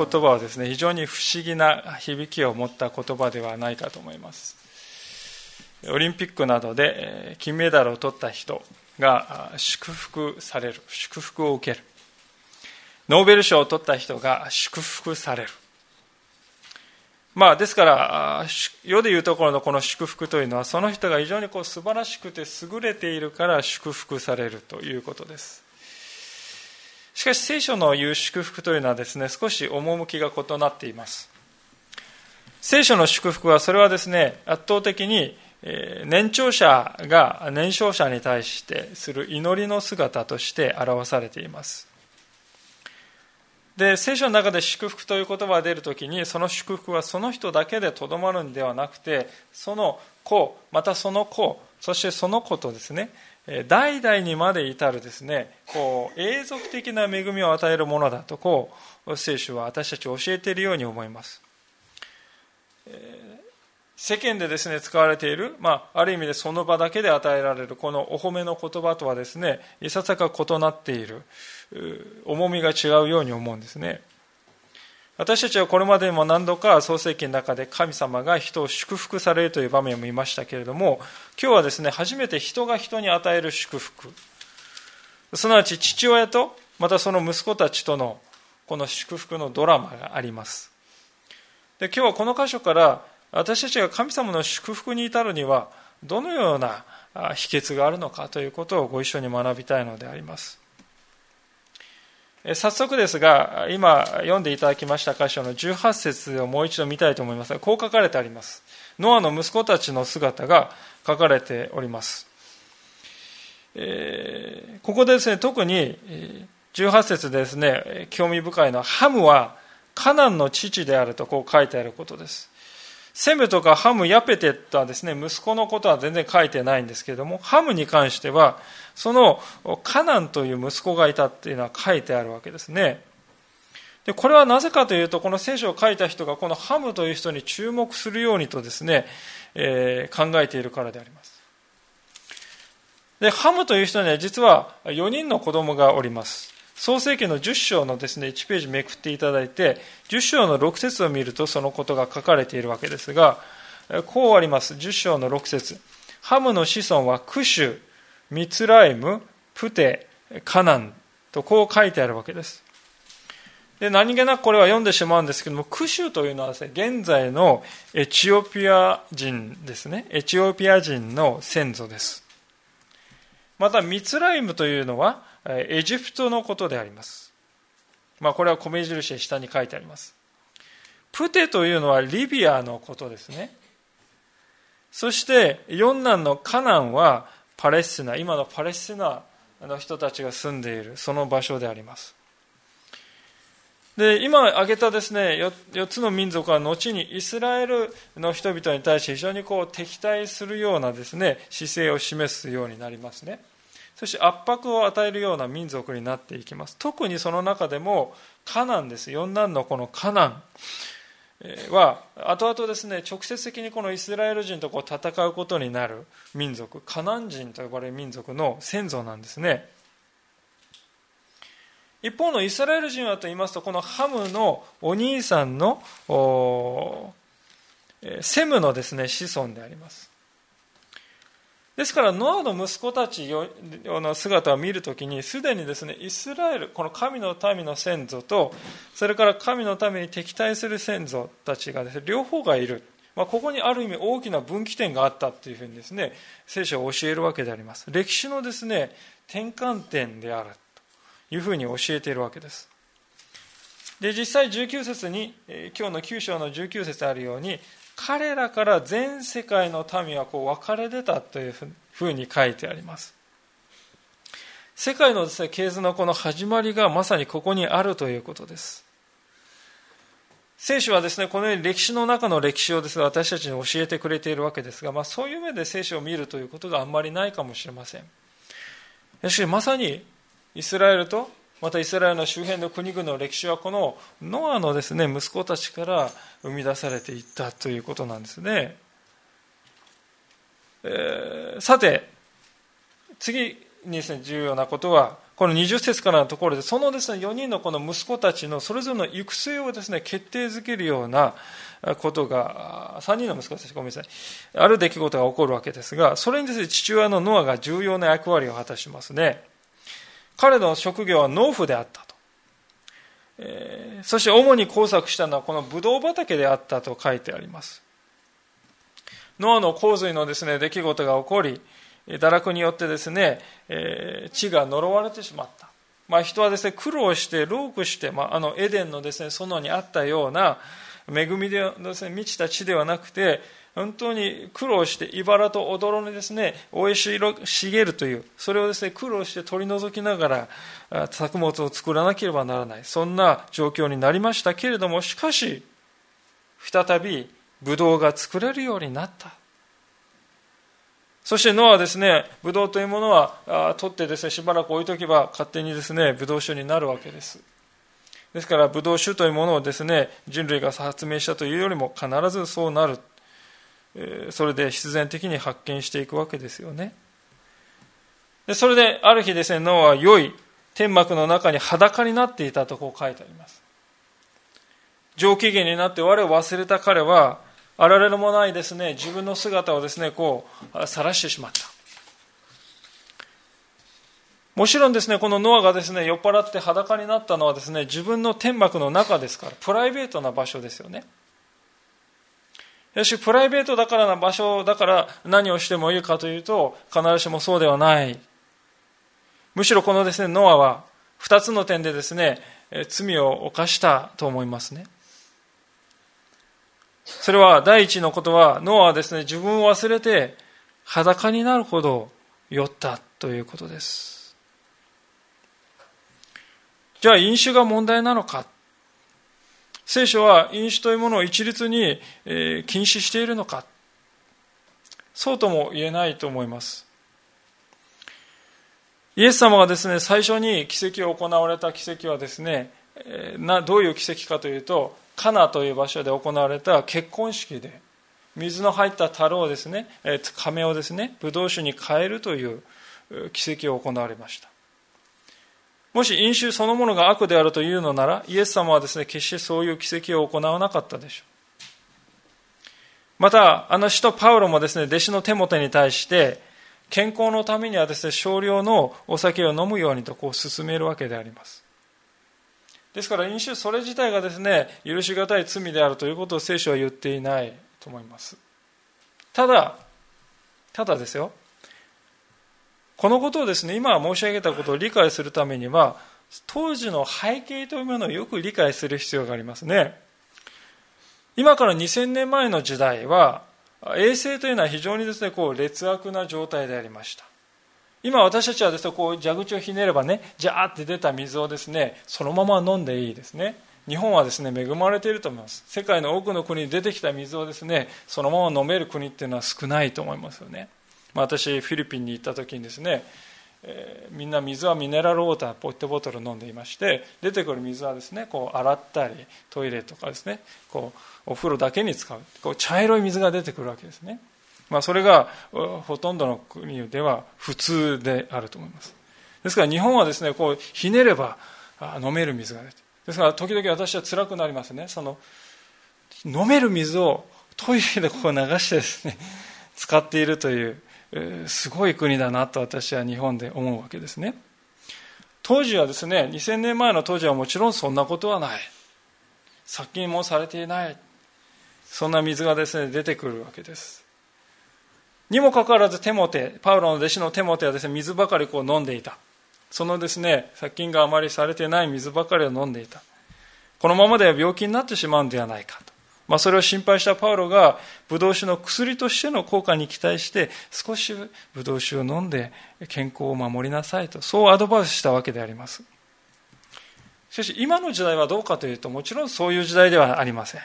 言葉はですね非常に不思議な響きを持った言葉ではないかと思います。オリンピックなどで金メダルを取った人が祝福される祝福を受ける。ノーベル賞を取った人が祝福される。まあですから世でいうところのこの祝福というのはその人が非常にこう素晴らしくて優れているから祝福されるということです。しかし聖書の言う祝福というのはですね、少し趣が異なっています。聖書の祝福はそれはですね、圧倒的に年長者が年少者に対してする祈りの姿として表されています。で、聖書の中で祝福という言葉が出るときに、その祝福はその人だけでとどまるんではなくて、その子、またその子、そしてその子とですね、代々にまで至るですねこう永続的な恵みを与えるものだとこう聖書は私たちを教えているように思います、世間でですね使われている、まあ、ある意味でその場だけで与えられるこのお褒めの言葉とはですねいささか異なっている重みが違うように思うんですね。私たちはこれまでも何度か創世記の中で神様が人を祝福されるという場面を見ましたけれども今日はですね初めて人が人に与える祝福。すなわち父親とまたその息子たちとのこの祝福のドラマがあります。で今日はこの箇所から私たちが神様の祝福に至るにはどのような秘訣があるのかということをご一緒に学びたいのであります。早速ですが、今読んでいただきました箇所の18節をもう一度見たいと思いますが、こう書かれてあります。ノアの息子たちの姿が書かれております。えー、ここでですね、特に18節ですね、興味深いのは、ハムはカナンの父であるとこう書いてあることです。セムとかハム、ヤペテとはですね、息子のことは全然書いてないんですけれども、ハムに関しては、そのカナンという息子がいたっていうのは書いてあるわけですね。で、これはなぜかというと、この聖書を書いた人がこのハムという人に注目するようにとですね、えー、考えているからであります。で、ハムという人には実は4人の子供がおります。創世記の10章のですね、1ページめくっていただいて、10章の6節を見るとそのことが書かれているわけですが、こうあります。10章の6節ハムの子孫はクシュ、ミツライム、プテ、カナンとこう書いてあるわけです。で何気なくこれは読んでしまうんですけども、クシュというのはですね、現在のエチオピア人ですね、エチオピア人の先祖です。また、ミツライムというのは、エジプトのことであります。まあ、これは米印で下に書いてあります。プテというのはリビアのことですね。そして四男のカナンはパレスチナ、今のパレスチナの人たちが住んでいるその場所であります。で今挙げたですね 4, 4, つの民族は後にイスラエルの人々に対して非常にこう敵対するようなですね姿勢を示すようになりますね。そして圧迫を与えるような民族になっていきます。特にその中でもカナンです。四男のこのカナン。は後々ですね直接的にこのイスラエル人とこう戦うことになる民族カナン人と呼ばれる民族の先祖なんですね。一方のイスラエル人はと言いますとこのハムのお兄さんのセムのですね子孫であります。ですからノアの息子たちの姿を見るときにすでにですねイスラエルこの神の民の先祖とそれから神のために敵対する先祖たちがです、ね、両方がいる、まあ、ここにある意味大きな分岐点があったというふうにですね聖書を教えるわけであります。歴史のですね転換点であるというふうに教えているわけです。で実際19節に今日の9章の19節あるように彼らから全世界の民はこう分かれ出たというふうに書いてあります。世界のです、ね、系図のこの始まりがまさにここにあるということです。聖書はですね、このように歴史の中の歴史をですね、私たちに教えてくれているわけですが、まあ、そういう目で聖書を見るということがあんまりないかもしれません。しかし、まさにイスラエルと、またイスラエルの周辺の国々の歴史は、このノアのですね、息子たちから生み出されていったということなんですね。えー、さて、次にですね、重要なことは、この20節からのところで、そのですね、4人のこの息子たちのそれぞれの行く末をですね、決定づけるようなことが、3人の息子たち、ごめんなさい、ある出来事が起こるわけですが、それにですね、父親のノアが重要な役割を果たしますね。彼の職業は農夫であったと。えー、そして主に工作したのはこのブドウ畑であったと書いてあります。ノアの洪水のですね、出来事が起こり、堕落によってですね、えー、地が呪われてしまった。まあ、人はですね、苦労して、労苦して、まあ、あのエデンのですね、園にあったような恵みでですね、満ちた地ではなくて、本当に苦労して、茨と踊にですね、生い茂るという、それをですね、苦労して取り除きながら、作物を作らなければならない。そんな状況になりましたけれども、しかし、再び、ブドウが作れるようになった。そしてノアはですね、ブドウというものは取ってですね、しばらく置いとけば勝手にですね、ブドウ酒になるわけです。ですから、ブドウ酒というものをですね、人類が発明したというよりも必ずそうなる。それで必然的に発見していくわけですよね。でそれで、ある日ですね、ノアは良い天幕の中に裸になっていたとこう書いてあります。上機嫌になって我を忘れた彼は、あられのもないですね、自分の姿をですね、こう、晒してしまった。もちろんですね、このノアがですね、酔っ払って裸になったのはですね、自分の天幕の中ですから、プライベートな場所ですよね。し、プライベートだからな場所だから何をしてもいいかというと、必ずしもそうではない。むしろこのですね、ノアは、二つの点でですね、罪を犯したと思いますね。それは第一のことは、ノアはですね、自分を忘れて裸になるほど酔ったということです。じゃあ飲酒が問題なのか聖書は飲酒というものを一律に禁止しているのかそうとも言えないと思います。イエス様がですね、最初に奇跡を行われた奇跡はですね、などういう奇跡かというと、カナという場所で行われた結婚式で水の入った樽をですね亀をですねブドウ酒に変えるという奇跡を行われましたもし飲酒そのものが悪であるというのならイエス様はですね決してそういう奇跡を行わなかったでしょう。またあの使徒パウロもですね弟子の手元に対して健康のためにはですね少量のお酒を飲むようにとこう進めるわけであります。ですから飲酒それ自体がですね許し難い罪であるということを聖書は言っていないと思います。ただただですよ。このことをですね今申し上げたことを理解するためには当時の背景というものをよく理解する必要がありますね今から2000年前の時代は衛生というのは非常にですねこう劣悪な状態でありました今私たちはですね、こう蛇口をひねればね、ジャーって出た水をですね、そのまま飲んでいいですね。日本はですね、恵まれていると思います。世界の多くの国に出てきた水をですね、そのまま飲める国っていうのは少ないと思いますよね。まあ、私、フィリピンに行った時にですね、えー、みんな水はミネラルウォーター、ポットボトル飲んでいまして、出てくる水はですね、こう洗ったり、トイレとかですね、こうお風呂だけに使う。こう茶色い水が出てくるわけですね。まあ、それがほとんどの国では普通であると思います。ですから日本はですね、こうひねれば飲める水が出て。ですから時々私は辛くなりますね。その飲める水をトイレでこう流してですね、使っているという、すごい国だなと私は日本で思うわけですね。当時はですね、2000年前の当時はもちろんそんなことはない。殺菌もされていない。そんな水がですね、出てくるわけです。にもかかわらずテモテ、パウロの弟子のテモテはですね、水ばかりこう飲んでいた。そのですね、殺菌があまりされてない水ばかりを飲んでいた。このままでは病気になってしまうんではないかと。まあ、それを心配したパウロが、ブドウ酒の薬としての効果に期待して、少しブドウ酒を飲んで健康を守りなさいと、そうアドバイスしたわけであります。しかし今の時代はどうかというともちろんそういう時代ではありません。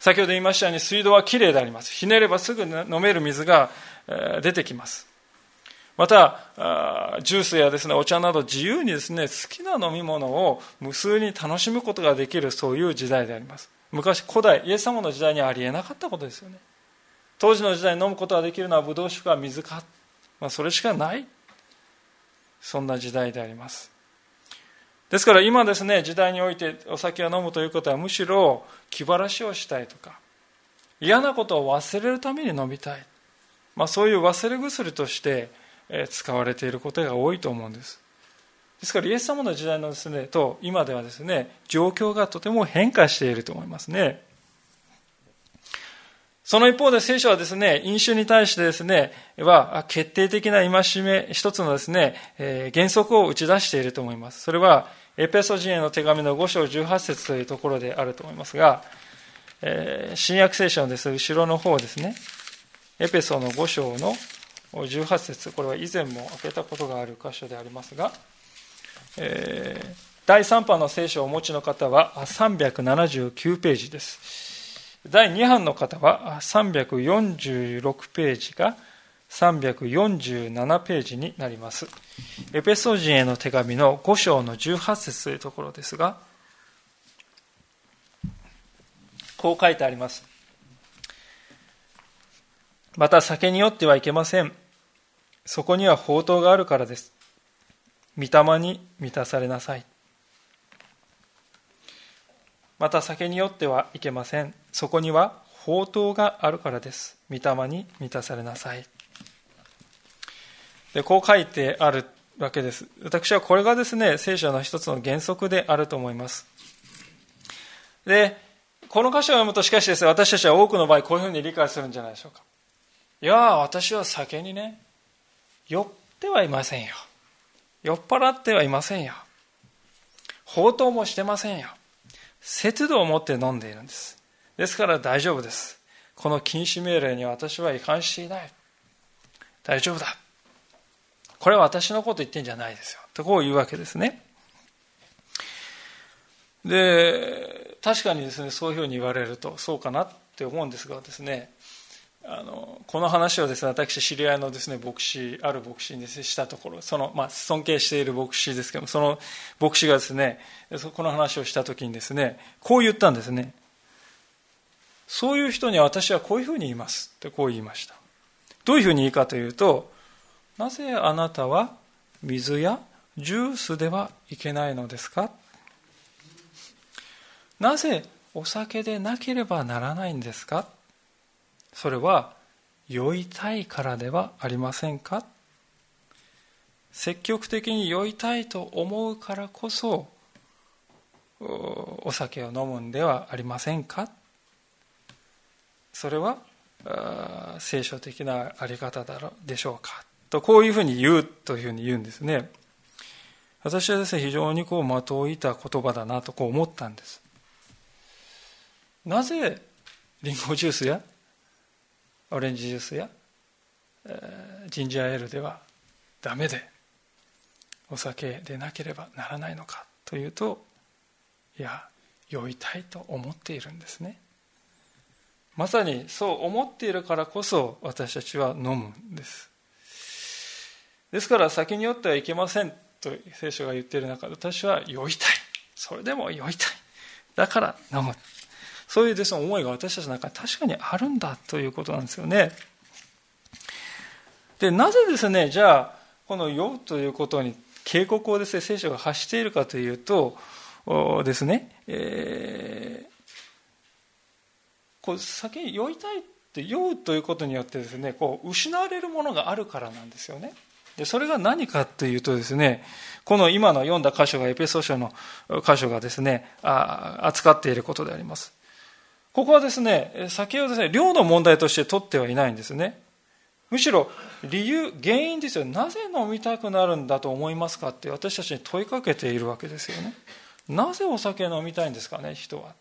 先ほど言いましたように水道はきれいであります。ひねればすぐ飲める水が出てきます。またジュースやですねお茶など自由にですね好きな飲み物を無数に楽しむことができるそういう時代であります。昔古代イエス様の時代にありえなかったことですよね。当時の時代に飲むことができるのはブドウ酒か水か、まあ、それしかない。そんな時代であります。ですから今ですね時代においてお酒を飲むということはむしろ気晴らしをしたいとか嫌なことを忘れるために飲みたい、まあ、そういう忘れ薬として使われていることが多いと思うんです。ですからイエス様の時代のですねと今ではですね状況がとても変化していると思いますねその一方で聖書はですね、飲酒に対してですね、は決定的な戒め、一つのですねえ、原則を打ち出していると思います。それは、エペソ人への手紙の5章18節というところであると思いますがえ、新約聖書のです、後ろの方ですね、エペソの5章の18節これは以前も開けたことがある箇所でありますが、えー、第3版の聖書をお持ちの方は379ページです。第2版の方は346ページが347ページになります。エペソ人への手紙の5章の18節というところですが、こう書いてあります。また酒によってはいけません。そこには宝刀があるからです。御霊に満たされなさい。また酒によってはいけません。そこには宝刀があるからです。御霊に満たされなさい。でこう書いてあるわけです。私はこれがですね、聖書の一つの原則であると思います。で、この箇所を読むとしかしですね、私たちは多くの場合こういうふうに理解するんじゃないでしょうか。いや私は酒にね、酔ってはいませんよ。酔っ払ってはいませんよ。放蕩もしてませんよ。節度を持って飲んでいるんです。ですから大丈夫です。この禁止命令に私は違反していない。大丈夫だ。これは私のこと言ってんじゃないですよ。とこう言うわけですね。で、確かにですね、そういうふうに言われると、そうかなって思うんですがですね、あのこの話をですね私知り合いのですね牧師ある牧師にしたところその、まあ、尊敬している牧師ですけどもその牧師がですねこの話をした時にですねこう言ったんですね。そういう人に私はこういうふうに言いますってこう言いました。どういうふうに言いかというとなぜあなたは水やジュースではいけないのですか？なぜお酒でなければならないんですか？それは酔いたいからではありませんか？積極的に酔いたいと思うからこそお酒を飲むんではありませんか？それは聖書的なあり方だろでしょうか？とこういうふうに言うというふうに言うんですね。私はですね非常にこう的を射た言葉だなとこう思ったんです。なぜリンゴジュースやオレンジジュースや、え、ジンジャーエールではダメでお酒でなければならないのかというといや酔いたいと思っているんですね。まさにそう思っているからこそ私たちは飲むんです。ですから酒に酔ってはいけませんと聖書が言っている中で私は酔いたい。それでも酔いたい。だから飲む。そういうですね思いが私たちの中に確かにあるんだということなんですよね。でなぜですねじゃあこの「酔う」ということに警告をですね聖書が発しているかというとですね、えー、こう先に酔いたいって酔うということによってですねこう失われるものがあるからなんですよね。でそれが何かというとですねこの今の読んだ箇所がエペソ書の箇所がですねあ扱っていることでありますここはですね、酒をですね、量の問題として取ってはいないんですね。むしろ理由、原因ですよ。なぜ飲みたくなるんだと思いますかって私たちに問いかけているわけですよね。なぜお酒飲みたいんですかね、人は。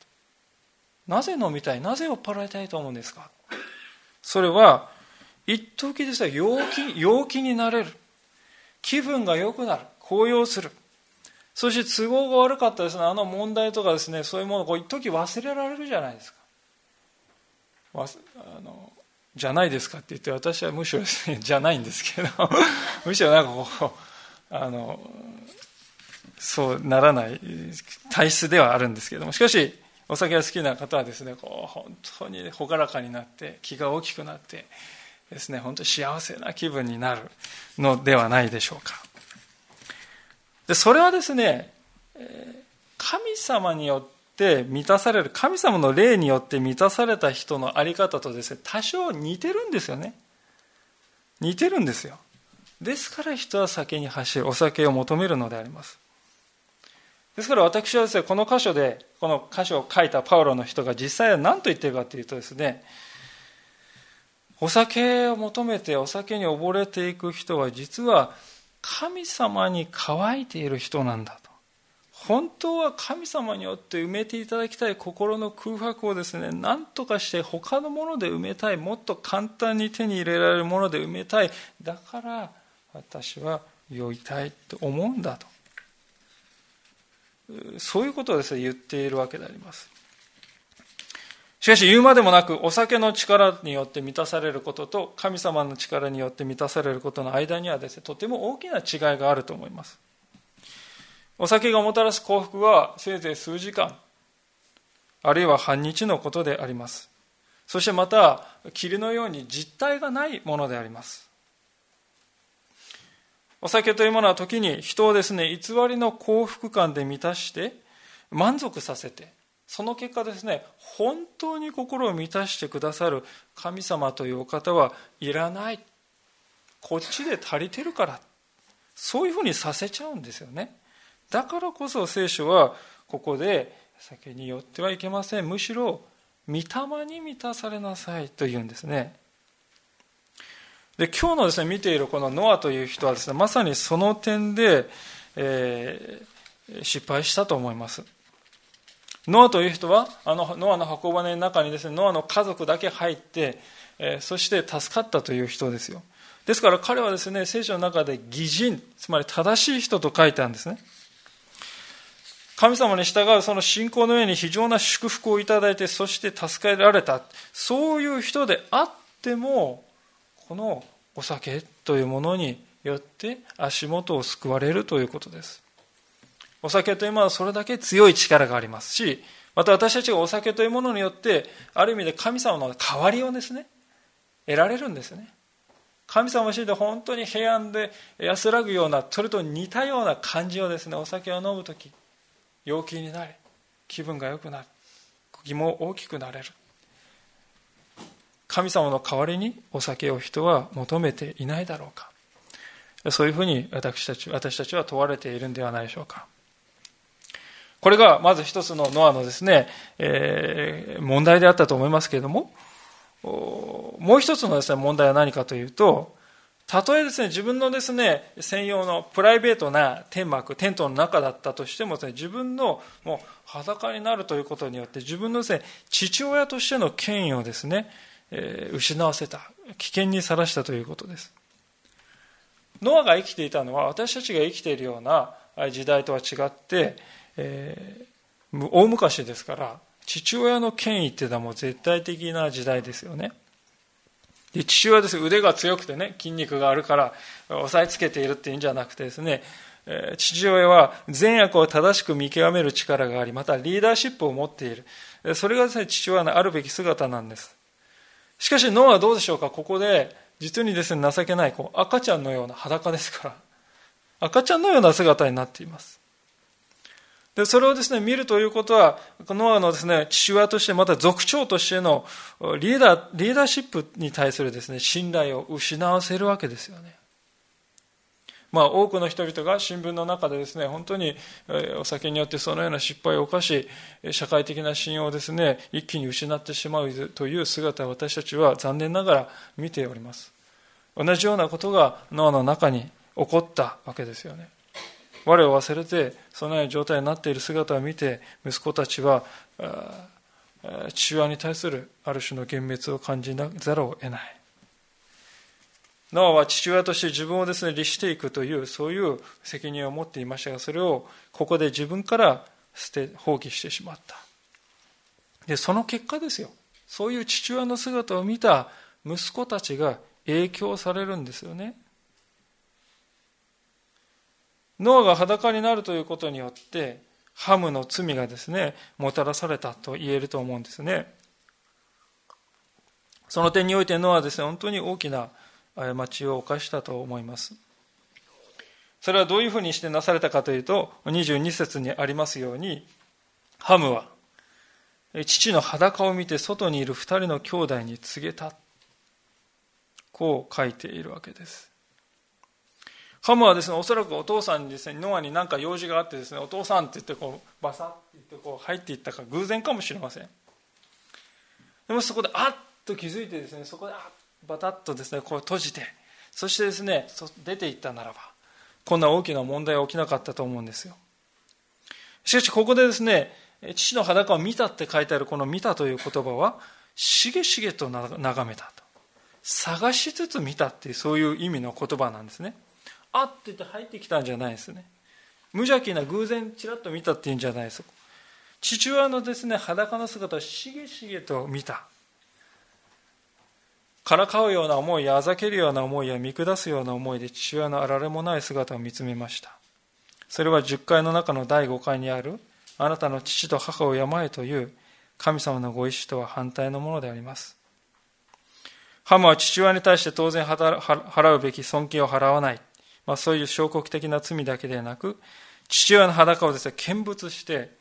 なぜ飲みたい？なぜ酔っ払いたいと思うんですか？それは、一時ですね、陽気、陽気になれる。気分が良くなる。高揚する。そして都合が悪かったですね、あの問題とかですね、そういうものをこう一時忘れられるじゃないですか。あのじゃないですかって言って、私はむしろ、じゃないんですけど、むしろなんかこう、あの、そうならない体質ではあるんですけども、しかし、お酒が好きな方はですね、こう、本当に朗らかになって、気が大きくなって、ですね、本当に幸せな気分になるのではないでしょうか。で、それはですね、神様によって満たされる、神様の霊によって満たされた人の在り方とですね、多少似てるんですよね。似てるんですよ。ですから人は酒に走る、お酒を求めるのであります。ですから私はですね、この箇所で、この箇所を書いたパウロの人が実際は何と言ってるかというとですね、お酒を求めてお酒に溺れていく人は実は神様に乾いている人なんだと。本当は神様によって埋めていただきたい心の空白をですね、何とかして他のもので埋めたい、もっと簡単に手に入れられるもので埋めたい。だから私は酔いたいと思うんだと。そういうことをですね、言っているわけであります。しかし言うまでもなく、お酒の力によって満たされることと、神様の力によって満たされることの間にはですね、とても大きな違いがあると思います。お酒がもたらす幸福はせいぜい数時間、あるいは半日のことであります。そしてまた、霧のように実体がないものであります。お酒というものは時に人をですね、偽りの幸福感で満たして、満足させて、その結果ですね、本当に心を満たしてくださる神様というお方はいらない。こっちで足りてるから。そういうふうにさせちゃうんですよね。だからこそ聖書はここで酒によってはいけません。むしろ、御霊に満たされなさいというんですね。で、今日のですね、見ているこのノアという人はですね、まさにその点で、えー、失敗したと思います。ノアという人は、あのノアの箱舟の中にですね、ノアの家族だけ入って、えー、そして助かったという人ですよ。ですから彼はですね、聖書の中で義人、つまり正しい人と書いてあるんですね。神様に従うその信仰の上に非常な祝福をいただいて、そして助けられた。そういう人であっても、このお酒というものによって足元を救われるということです。お酒というものはそれだけ強い力がありますし、また私たちがお酒というものによって、ある意味で神様の代わりをですね、得られるんですね。神様を知って本当に平安で安らぐような、それと似たような感じをですね、お酒を飲むとき、陽気になり、気分が良くなる、気も大きくなれる。神様の代わりにお酒を人は求めていないだろうか。そういうふうに私たち私たちは問われているんではないでしょうか。これがまず一つのノアのですね、えー、問題であったと思いますけれども、もう一つのですね、問題は何かというと、たとえですね、自分のですね、専用のプライベートな天幕、テントの中だったとしてもですね、自分のもう裸になるということによって、自分のですね、父親としての権威をですね、えー、失わせた、危険にさらしたということです。ノアが生きていたのは、私たちが生きているような時代とは違って、えー、大昔ですから父親の権威っていうのはもう絶対的な時代ですよねで父親です。腕が強くてね筋肉があるから押さえつけているっていうんじゃなくてですね父親は善悪を正しく見極める力がありまたリーダーシップを持っている。それがですね父親のあるべき姿なんです。しかしノアはどうでしょうか？ここで実にですね情けないこう赤ちゃんのような裸ですから。赤ちゃんのような姿になっています。で、それをですね、見るということは、ノアのですね、父親として、また族長としてのリーダー、リーダーシップに対するですね、信頼を失わせるわけですよね。まあ、多くの人々が新聞の中でですね、本当にお酒によってそのような失敗を犯し、社会的な信用をですね、一気に失ってしまうという姿を私たちは残念ながら見ております。同じようなことがノアの中に起こったわけですよね。我を忘れてそのような状態になっている姿を見て息子たちは父親に対するある種の幻滅を感じざるを得ないノアは父親として自分をですね、律していくという、そういう責任を持っていましたが、それをここで自分から捨て、放棄してしまった。で、その結果ですよ。そういう父親の姿を見た息子たちが影響されるんですよね。ノアが裸になるということによって、ハムの罪がですね、もたらされたと言えると思うんですね。その点においてノアはですね、本当に大きな過ちを犯したと思います。それはどういうふうにしてなされたかというと、22節にありますように、ハムは、父の裸を見て外にいる二人の兄弟に告げた。こう書いているわけです。ハムはですね、おそらくお父さんにですね、ノアに何か用事があってですね、お父さんって言ってこう、バサッって言ってこう入っていったか偶然かもしれません。でもそこであっと気づいてですね、そこであバタッとですね、こう閉じて、そしてですね、出ていったならば、こんな大きな問題は起きなかったと思うんですよ。しかし、ここでですね、父の裸を見たって書いてあるこの見たという言葉は、しげしげと眺めたと。探しつつ見たっていう、そういう意味の言葉なんですね。あって言って入ってきたんじゃないですね。無邪気な偶然ちらっと見たっていうんじゃないです。父親のですね、裸の姿をしげしげと見た。からかうような思いやあざけるような思いや見下すような思いで父親のあられもない姿を見つめましたそれは10回の中の第5回にあるあなたの父と母を病えという神様のご意志とは反対のものでありますハムは父親に対して当然払うべき尊敬を払わない、まあ、そういう証拠的な罪だけでなく父親の裸をですね見物して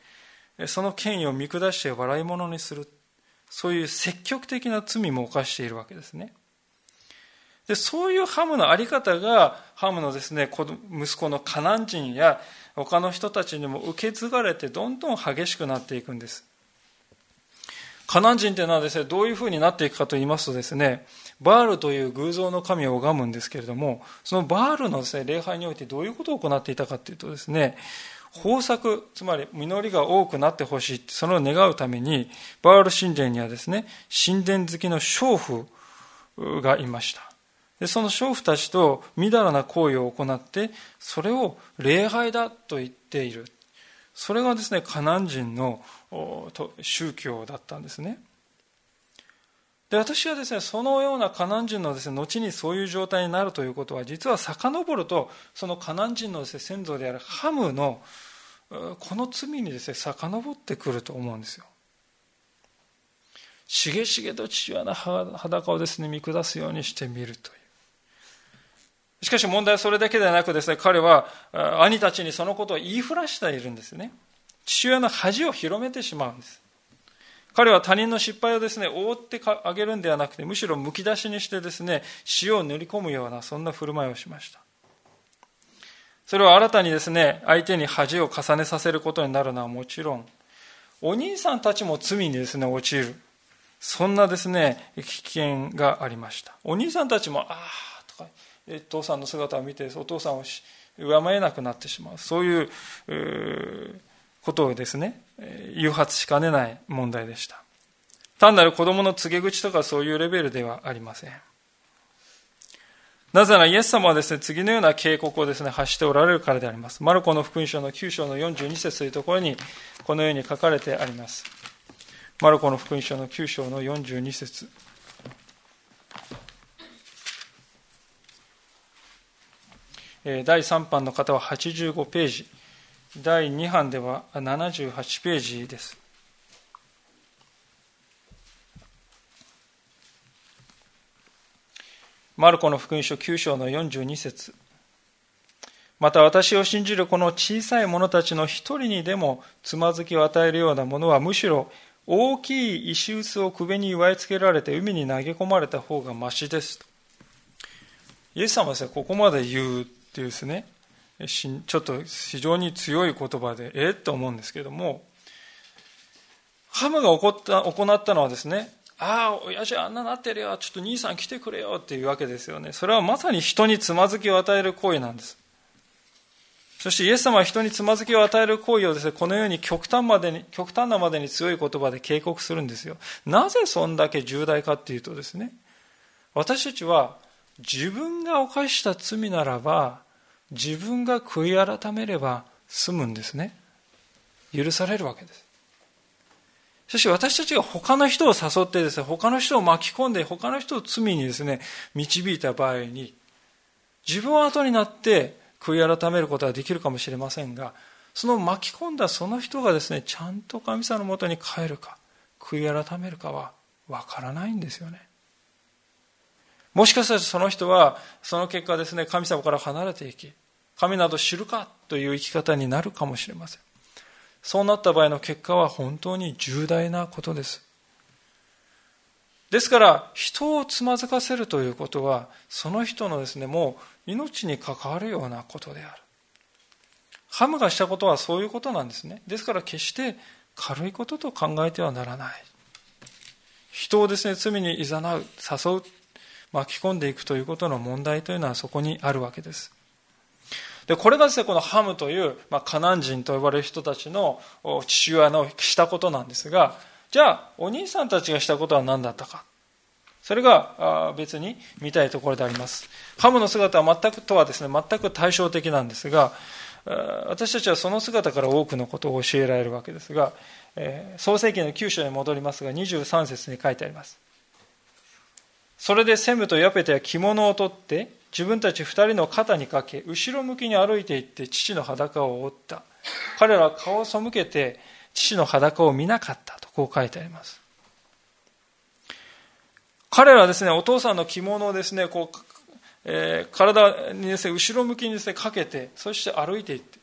その権威を見下して笑い物にするそういう積極的な罪も犯しているわけですね。でそういうハムのあり方がハムのですね息子のカナン人や他の人たちにも受け継がれてどんどん激しくなっていくんです。カナン人というのはですねどういうふうになっていくかと言いますとですねバールという偶像の神を拝むんですけれどもそのバールのですね礼拝においてどういうことを行っていたかというとですね豊作、つまり実りが多くなってほしい、それを願うために、バール神殿にはですね、神殿好きの娼婦がいました。でその娼婦たちとみだらな行為を行って、それを礼拝だと言っている。それがですね、カナン人の宗教だったんですね。で私はですねそのようなカナン人のですね後にそういう状態になるということは実は遡るとそのカナン人のですね先祖であるハムのこの罪にですね遡ってくると思うんですよ。しげしげと父親の裸をですね見下すようにしてみるという。しかし問題はそれだけではなくですね彼は兄たちにそのことを言いふらしているんですね。父親の恥を広めてしまうんです。彼は他人の失敗をですね、覆ってあげるんではなくて、むしろむき出しにしてですね、塩を塗り込むような、そんな振る舞いをしました。それを新たにですね、相手に恥を重ねさせることになるのはもちろん、お兄さんたちも罪にですね、陥る。そんなですね、危険がありました。お兄さんたちも、ああ、とか、父さんの姿を見て、お父さんを敬えなくなってしまう。そういう、うことをですね、誘発しかねない問題でした。単なる子供の告げ口とかそういうレベルではありません。なぜならイエス様はですね、次のような警告をですね、発しておられるからであります。マルコの福音書の9章の42節というところに、このように書かれてあります。マルコの福音書の9章の42節第3版の方は85ページ。第2版では78ページです。マルコの福音書9章の42節また私を信じるこの小さい者たちの一人にでもつまずきを与えるようなものはむしろ大きい石臼を首に祝いつけられて海に投げ込まれた方がましですと。イエス様はですね、ここまで言うっていうですね、ちょっと非常に強い言葉で、えっと思うんですけども、ハムが起こった行ったのはですね、ああ、親父あんななってるよ、ちょっと兄さん来てくれよっていうわけですよね。それはまさに人につまずきを与える行為なんです。そしてイエス様は人につまずきを与える行為をですね、このように極端までに、極端なまでに強い言葉で警告するんですよ。なぜそんだけ重大かっていうとですね、私たちは自分が犯した罪ならば自分が悔い改めれば済むんですね。許されるわけです。しかし私たちが他の人を誘ってですね他の人を巻き込んで他の人を罪にですね導いた場合に自分は後になって悔い改めることができるかもしれませんがその巻き込んだその人がですねちゃんと神様のもとに帰るか悔い改めるかはわからないんですよね。もしかしたらその人はその結果ですね神様から離れていき神など知るかという生き方になるかもしれません。そうなった場合の結果は本当に重大なことです。ですから人をつまずかせるということはその人のですねもう命に関わるようなことである。ハムがしたことはそういうことなんですね。ですから決して軽いことと考えてはならない。人をですね罪に誘う誘う巻き込んでいくということの問題というのはそこにあるわけです。でこれがですねこのハムという、まあ、カナン人と呼ばれる人たちの父親のしたことなんですがじゃあお兄さんたちがしたことは何だったか。それが別に見たいところであります。ハムの姿は全くとはですね全く対照的なんですが私たちはその姿から多くのことを教えられるわけですが創世記の9章に戻りますが23節に書いてあります。それでセムとヤペテは着物を取って自分たち二人の肩にかけ後ろ向きに歩いていって父の裸を覆った。彼らは顔を背けて父の裸を見なかったとこう書いてあります。彼らはですねお父さんの着物をですねこう、えー、体にですね後ろ向きにですねかけてそして歩いていって。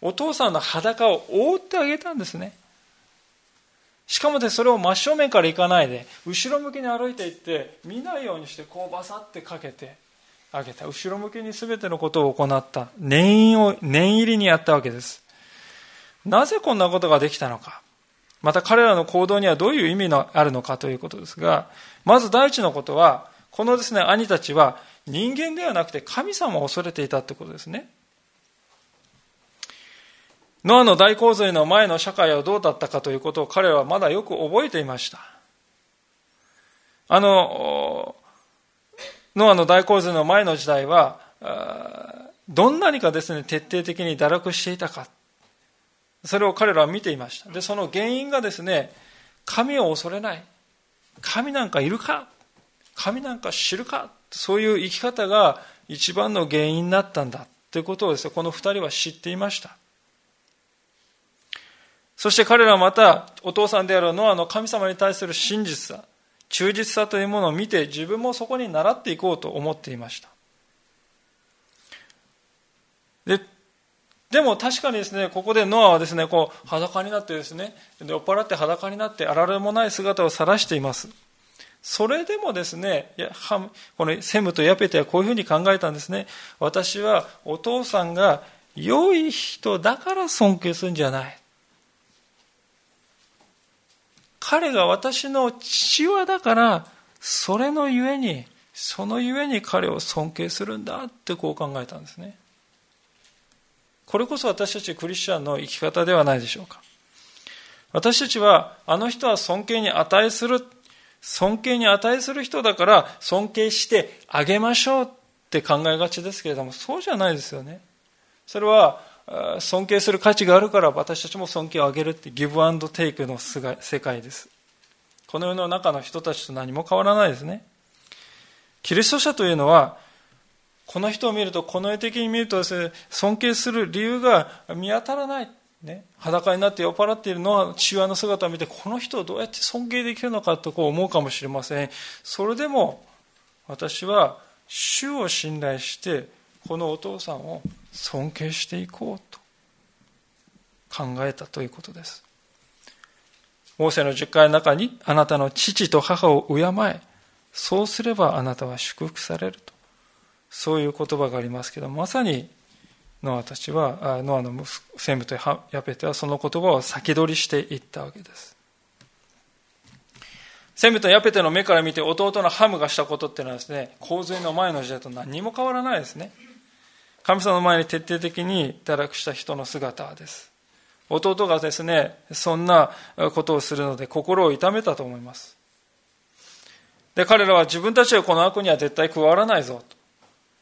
お父さんの裸を覆ってあげたんですね。しかもでそれを真正面から行かないで後ろ向きに歩いていって見ないようにしてこうバサってかけてあげた。後ろ向きに全てのことを行った。念を念入りにやったわけです。なぜこんなことができたのか。また彼らの行動にはどういう意味があるのかということですがまず第一のことはこのですね兄たちは人間ではなくて神様を恐れていたということですね。ノアの大洪水の前の社会はどうだったかということを彼はまだよく覚えていました。あの、ノアの大洪水の前の時代は、どんなにかですね、徹底的に堕落していたか。それを彼らは見ていました。で、その原因がですね、神を恐れない。神なんかいるか神なんか知るかそういう生き方が一番の原因になったんだということをですね、この二人は知っていました。そして彼らはまたお父さんであるノアの神様に対する真実さ、忠実さというものを見て自分もそこに習っていこうと思っていました。ででも確かにですね、ここでノアはですね、こう裸になってですね、酔っ払って裸になってあられもない姿を晒しています。それでもですね、このセムとヤペテはこういうふうに考えたんですね。私はお父さんが良い人だから尊敬するんじゃない。彼が私の父親だから、それのゆえに、そのゆえに彼を尊敬するんだってこう考えたんですね。これこそ私たちクリスチャンの生き方ではないでしょうか。私たちは、あの人は尊敬に値する、尊敬に値する人だから尊敬してあげましょうって考えがちですけれども、そうじゃないですよね。それは、尊敬する価値があるから私たちも尊敬をあげるってギブアンドテイクの世界です。この世の中の人たちと何も変わらないですね。キリスト者というのはこの人を見るとこの絵的に見るとですね尊敬する理由が見当たらない。ね、裸になって酔っ払っているのは父親の姿を見てこの人をどうやって尊敬できるのかとこう思うかもしれません。それでも私は主を信頼してこのお父さんを尊敬していこうと考えたということです。モーセの十回の中にあなたの父と母を敬え、そうすればあなたは祝福されると。そういう言葉がありますけど、まさにノアたちは、ノアの専務とヤペテはその言葉を先取りしていったわけです。セムとヤペテの目から見て弟のハムがしたことっていうのはですね、洪水の前の時代と何も変わらないですね。神様の前に徹底的に堕落した人の姿です。弟がですね、そんなことをするので心を痛めたと思います。で、彼らは自分たちはこの悪には絶対加わらないぞ。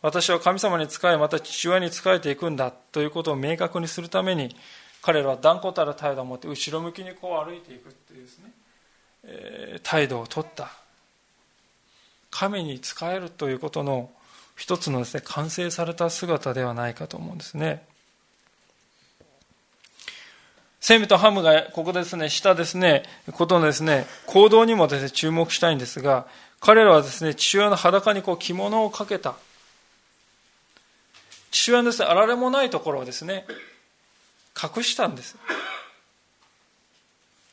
私は神様に仕え、また父親に仕えていくんだということを明確にするために、彼らは断固たる態度を持って後ろ向きにこう歩いていくっていうですね、えー、態度をとった。神に仕えるということの一つのですね、完成された姿ではないかと思うんですね。セミとハムがここですね、したですね、ことのですね、行動にもですね、注目したいんですが、彼らはですね、父親の裸にこう着物をかけた。父親のですね、あられもないところをですね、隠したんです。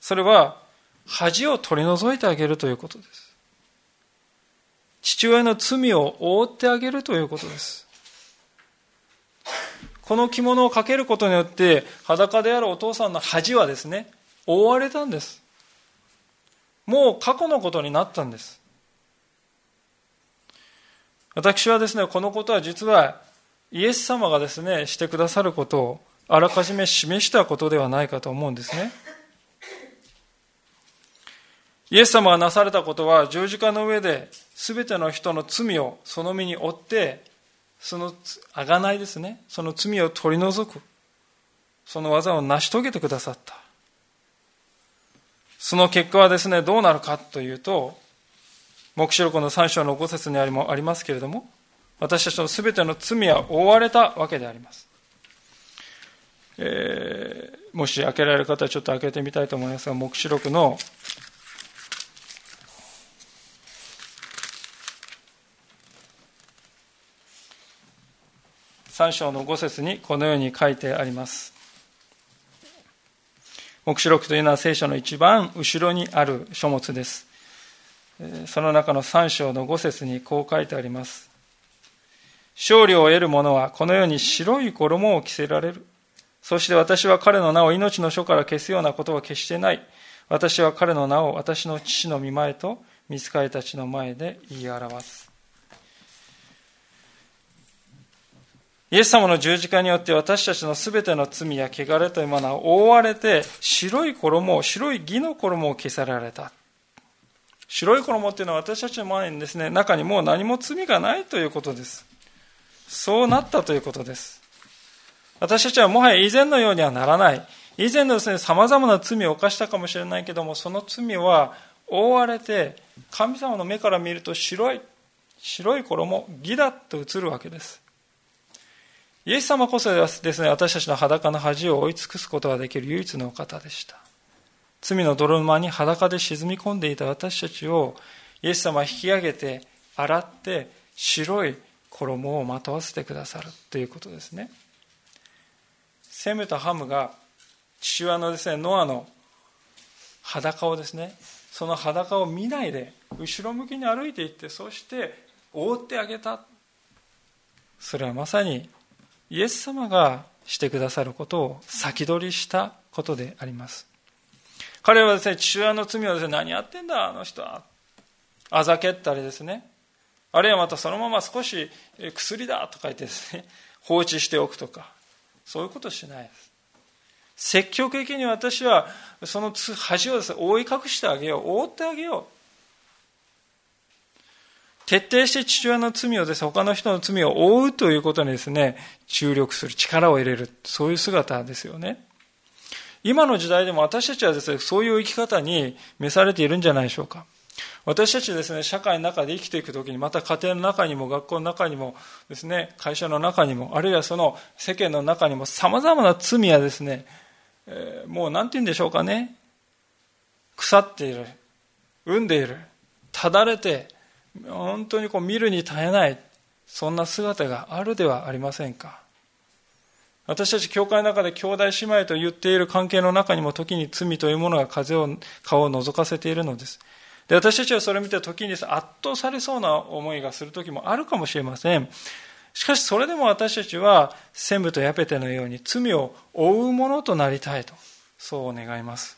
それは、恥を取り除いてあげるということです。父親の罪を覆ってあげるということです。この着物をかけることによって裸であるお父さんの恥はですね覆われたんです。もう過去のことになったんです。私はですねこのことは実はイエス様がですねしてくださることをあらかじめ示したことではないかと思うんですね。イエス様がなされたことは十字架の上で全ての人の罪をその身に負ってそのあがないですね。その罪を取り除く。その技を成し遂げてくださった。その結果はですねどうなるかというと黙示録の3章の5節にありますけれども私たちの全ての罪は覆われたわけであります、えー、もし開けられる方はちょっと開けてみたいと思いますが黙示録の3章の5節にこのように書いてあります。黙示録というのは聖書の一番後ろにある書物です。その中の3章の5節にこう書いてあります。勝利を得る者はこのように白い衣を着せられる。そして私は彼の名を命の書から消すようなことは決してない。私は彼の名を私の父の御前と見つかりたちの前で言い表す。イエス様の十字架によって私たちのすべての罪や汚れというものは覆われて白い衣を、白い義の衣を着せられた。白い衣っていうのは私たちの前にですね、中にもう何も罪がないということです。そうなったということです。私たちはもはや以前のようにはならない。以前のですね、様々な罪を犯したかもしれないけども、その罪は覆われて、神様の目から見ると白い、白い衣、義だと映るわけです。イエス様こそですね、私たちの裸の恥を追い尽くすことができる唯一のお方でした。罪の泥沼に裸で沈み込んでいた私たちを、イエス様は引き上げて、洗って、白い衣をまとわせてくださるということですね。セムとハムが父親のですね、ノアの裸をですね、その裸を見ないで、後ろ向きに歩いていって、そして覆ってあげた。それはまさにイエス様がしてくださることを先取りしたことであります。彼はですね、父親の罪をですね、何やってんだ、あの人は。あざけったりですね。あるいはまたそのまま少し薬だとか言ってですね、放置しておくとか、そういうことしないです。積極的に私はその恥をです、ね、覆い隠してあげよう、覆ってあげよう。徹底して父親の罪をです、ね他の人の罪を覆うということにですね、注力する、力を入れる、そういう姿ですよね。今の時代でも私たちはですね、そういう生き方に召されているんじゃないでしょうか。私たちですね、社会の中で生きていくときに、また家庭の中にも学校の中にもですね、会社の中にも、あるいはその世間の中にも様々な罪やですね、えー、もう何て言うんでしょうかね、腐っている、産んでいる、ただれて、本当にこう見るに耐えないそんな姿があるではありませんか？私たち教会の中で兄弟姉妹と言っている関係の中にも時に罪というものが風を顔を覗かせているのです。で私たちはそれを見て時に圧倒されそうな思いがする時もあるかもしれません。しかしそれでも私たちは専務とヤペテのように罪を負うものとなりたいとそう願います。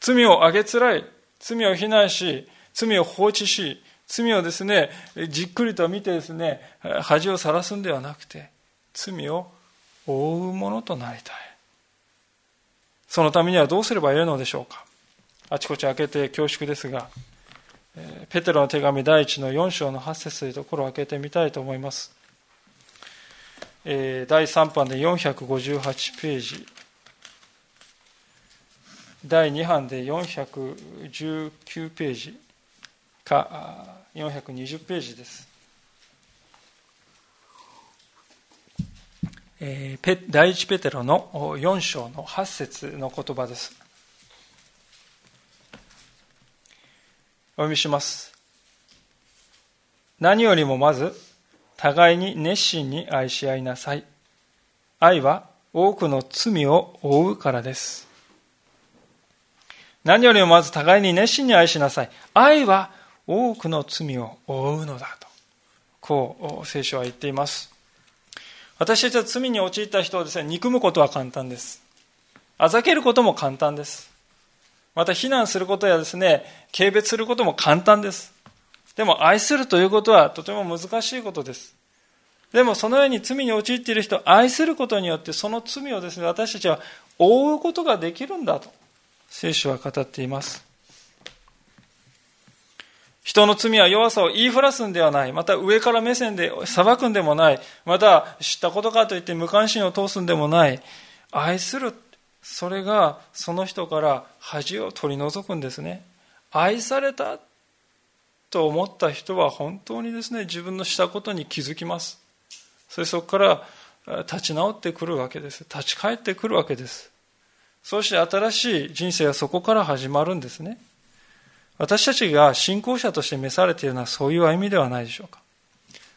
罪をあげつらい罪を非難し、罪を放置し、罪をですね、じっくりと見てですね、恥をさらすんではなくて、罪を覆うものとなりたい。そのためにはどうすればよいのでしょうか。あちこち開けて恐縮ですが、ペテロの手紙第1の4章の8節というところを開けてみたいと思います。第3版で458ページ、第2版で419ページか420ページです。第一ペテロの4章の8節の言葉です。お読みします。何よりもまず、互いに熱心に愛し合いなさい。愛は多くの罪を負うからです。何よりもまず互いに熱心に愛しなさい。愛は多くの罪を負うのだと。こう、聖書は言っています。私たちは罪に陥った人をですね、憎むことは簡単です。あざけることも簡単です。また非難することやですね、軽蔑することも簡単です。でも愛するということはとても難しいことです。でもそのように罪に陥っている人を愛することによってその罪をですね、私たちは覆うことができるんだと聖書は語っています。人の罪は弱さを言いふらすんではない。また上から目線で裁くんでもない。また知ったことかといって無関心を通すんでもない。愛するそれがその人から恥を取り除くんですね愛されたと思った人は本当にですね自分のしたことに気づきますそれそこから立ち直ってくるわけです立ち返ってくるわけですそして新しい人生はそこから始まるんですね。私たちが信仰者として召されているのはそういう歩みではないでしょうか。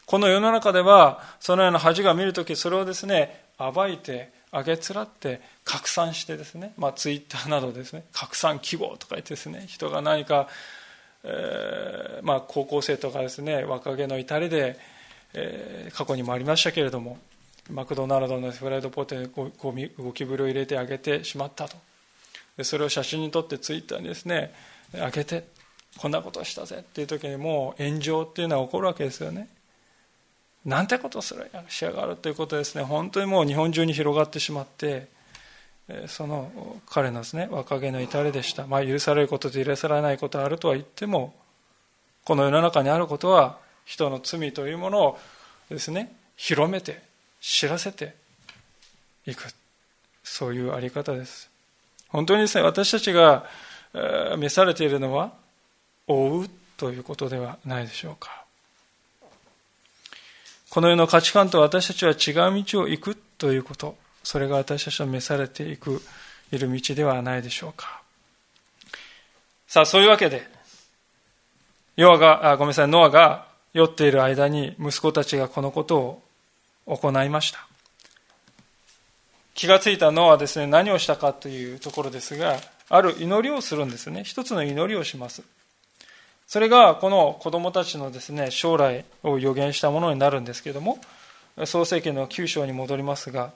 この世の中ではそのような恥が見るときそれをですね暴いてあげつらって拡散してですね、まあ、ツイッターなどですね拡散希望とか言ってですね人が何か、えー、まあ、高校生とかですね若気の至りで、えー、過去にもありましたけれどもマクドナルドのフライドポテトにゴミゴキブリを入れてあげてしまったと。でそれを写真に撮ってツイッターにですねあげてこんなことしたぜっていう時にもう炎上っていうのは起こるわけですよね。なんてことするしやがるということですね。本当にもう日本中に広がってしまってその彼のですね若気の至りでした、まあ、許されることと許されないことあるとは言ってもこの世の中にあることは人の罪というものをですね広めて知らせていく。そういうあり方です。本当にですね私たちが召されているのは追うということではないでしょうか。この世の価値観と私たちは違う道を行くということ、それが私たちの召されていく、いる道ではないでしょうか。さあ、そういうわけで、ヨアが、あごめんなさい、ノアが酔っている間に息子たちがこのことを行いました。気がついたノアはですね、何をしたかというところですが、ある祈りをするんですね。一つの祈りをします。それがこの子供たちのですね将来を予言したものになるんですけれども創世記の9章に戻りますが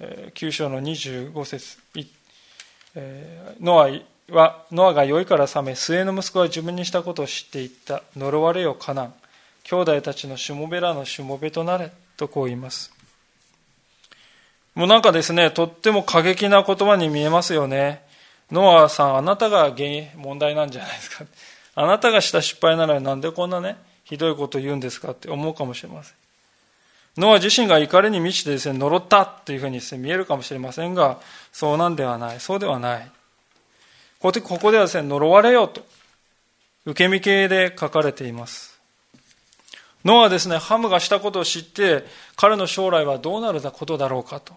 9章の25節ノアはノアが酔いから覚め末の息子は自分にしたことを知っていった呪われよカナン兄弟たちのしもべらのしもべとなれとこう言いますもうなんかですねとっても過激な言葉に見えますよねノアさんあなたが原因問題なんじゃないですかあなたがした失敗ならなんでこんなね、ひどいこと言うんですかって思うかもしれません。ノア自身が怒りに満ちてですね、呪ったっていうふうにですね、見えるかもしれませんが、そうなんではない。そうではない。ここではですね、呪われよと、受け身系で書かれています。ノアはですね、ハムがしたことを知って、彼の将来はどうなることだろうかと、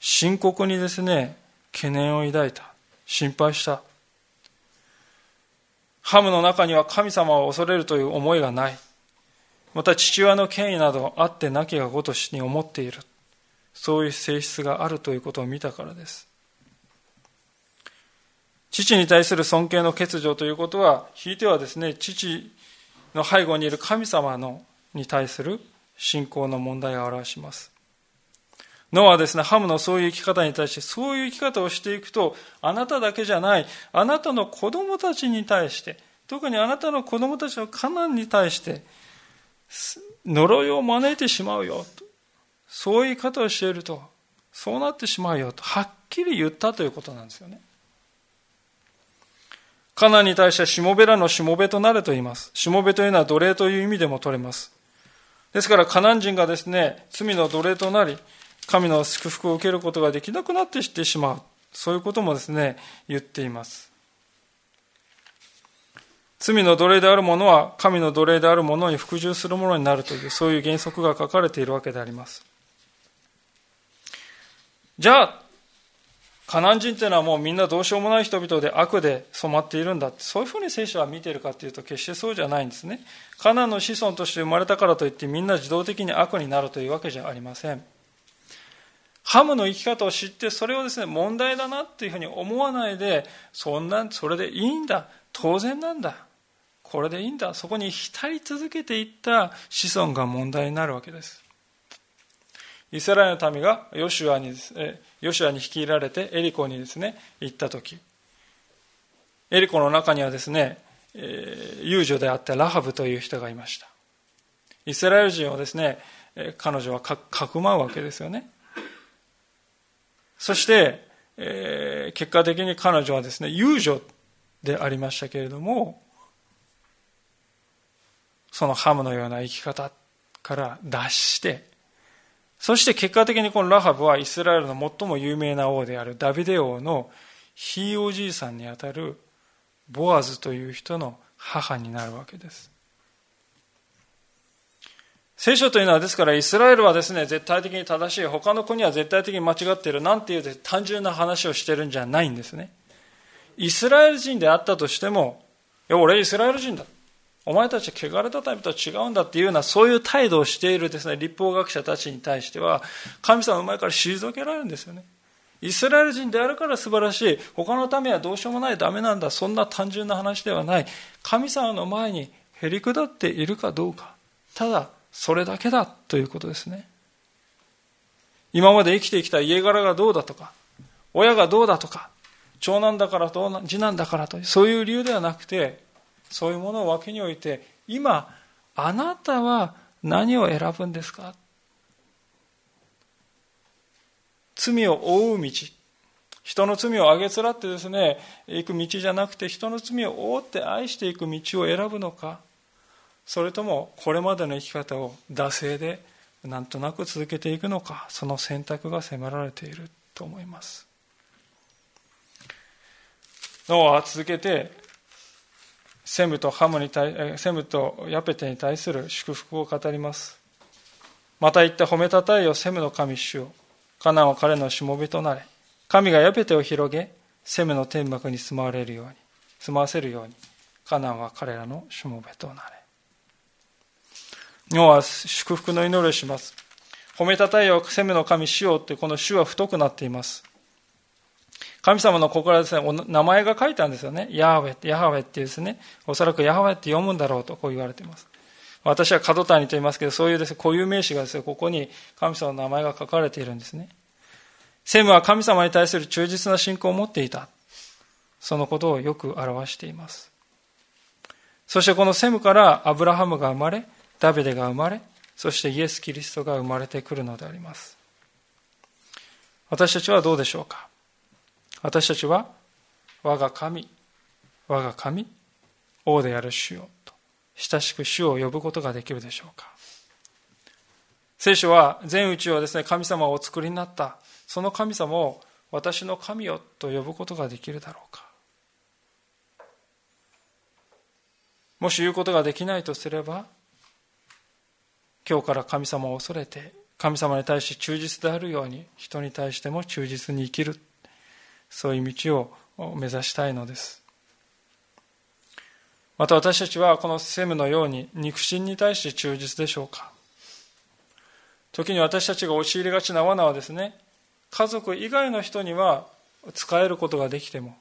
深刻にですね、懸念を抱いた。心配した。ハムの中には神様を恐れるという思いがない。また父親の権威などあってなきがごとしに思っている。そういう性質があるということを見たからです。父に対する尊敬の欠如ということは、ひいてはですね、父の背後にいる神様のに対する信仰の問題を表します。ノアはですね、ハムのそういう生き方に対して、そういう生き方をしていくと、あなただけじゃない、あなたの子供たちに対して、特にあなたの子供たちのカナンに対して、呪いを招いてしまうよと。そういう言い方をしていると、そうなってしまうよと、はっきり言ったということなんですよね。カナンに対してしもべらのしもべとなれと言います。しもべというのは奴隷という意味でも取れます。ですから、カナン人がですね、罪の奴隷となり、神の祝福を受けることができなくなってしてしまう。そういうこともですね、言っています。罪の奴隷である者は神の奴隷である者に服従するものになるという、そういう原則が書かれているわけであります。じゃあ、カナン人っていうのはもうみんなどうしようもない人々で悪で染まっているんだって、そういうふうに聖書は見ているかというと決してそうじゃないんですね。カナンの子孫として生まれたからといってみんな自動的に悪になるというわけじゃありません。ハムの生き方を知ってそれをですね、問題だなっていうふうに思わないで、そんな、それでいいんだ。当然なんだ。これでいいんだ。そこに浸り続けていった子孫が問題になるわけです。イスラエルの民がヨシュアにヨシュアに率いられてエリコにですね、行った時、エリコの中にはですね、遊女であったラハブという人がいました。イスラエル人をですね、彼女はかくまうわけですよね。そして、えー、結果的に彼女はですね、遊女でありましたけれども、そのハムのような生き方から脱して、そして結果的にこのラハブはイスラエルの最も有名な王であるダビデ王のひいおじいさんにあたるボアズという人の母になるわけです。聖書というのはですからイスラエルはですね、絶対的に正しい、他の国は絶対的に間違っている、なんていう単純な話をしてるんじゃないんですね。イスラエル人であったとしても、いや、俺イスラエル人だ。お前たち汚れた民とは違うんだっていうようなそういう態度をしているですね、立法学者たちに対しては、神様の前から退けられるんですよね。イスラエル人であるから素晴らしい。他の民はどうしようもない。ダメなんだ。そんな単純な話ではない。神様の前にへり下っているかどうか。ただ、それだけだということですね。今まで生きてきた家柄がどうだとか、親がどうだとか、長男だからと次男だからと、そういう理由ではなくて、そういうものを脇に置いて、今、あなたは何を選ぶんですか？罪を負う道。人の罪をあげつらってですね、行く道じゃなくて、人の罪を覆って愛していく道を選ぶのか、それともこれまでの生き方を惰性でなんとなく続けていくのか、その選択が迫られていると思います。ノアは続けてセムとハムに対セムとヤペテに対する祝福を語ります。また言って褒めたたえよセムの神主を。カナンは彼のしもべとなれ。神がヤペテを広げセムの天幕に住まわれるように住まわせるように。カナンは彼らのしもべとなれ。日本は祝福の祈りをします。褒めたたえよセムの神主よってこの主は太くなっています。神様の心はですね、名前が書いたんですよね。ヤハウェ、ヤハウェっていうですね、おそらくヤハウェって読むんだろうとこう言われています。私は角谷と言いますけど、そういうですね、固有名詞がですね、ここに神様の名前が書かれているんですね。セムは神様に対する忠実な信仰を持っていた。そのことをよく表しています。そしてこのセムからアブラハムが生まれ、ダビデが生まれ、そしてイエス・キリストが生まれてくるのであります。私たちはどうでしょうか？私たちは我が神、我が神、王である主よと親しく主を呼ぶことができるでしょうか。聖書は全宇宙はですね神様をお作りになったその神様を私の神よと呼ぶことができるだろうか。もし言うことができないとすれば今日から神様を恐れて神様に対し忠実であるように人に対しても忠実に生きる。そういう道を目指したいのです。また私たちはこのセムのように肉親に対して忠実でしょうか時に私たちが陥りがちな罠はですね、家族以外の人には使えることができても、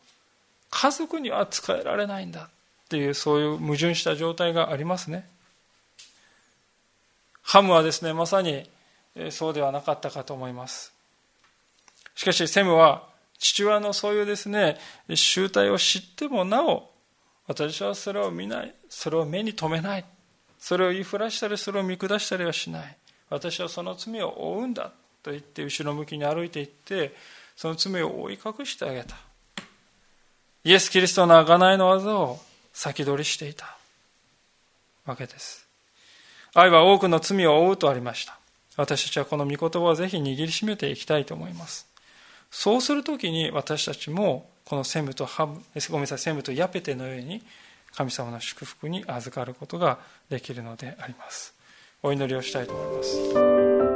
家族には使えられないんだっていうそういう矛盾した状態がありますね。ハムはですね、まさにそうではなかったかと思います。しかし、セムは父親のそういうですね、集体を知ってもなお、私はそれを見ない。それを目に留めない。それを言いふらしたり、それを見下したりはしない。私はその罪を負うんだ。と言って、後ろ向きに歩いていって、その罪を覆い隠してあげた。イエス・キリストの贖いの技を先取りしていたわけです。愛は多くの罪を負うとありました。私たちはこの御言葉をぜひ握りしめていきたいと思います。そうするときに私たちもこのセムとハブ、ごめんなさい、セムとヤペテのように神様の祝福に預かることができるのであります。お祈りをしたいと思います。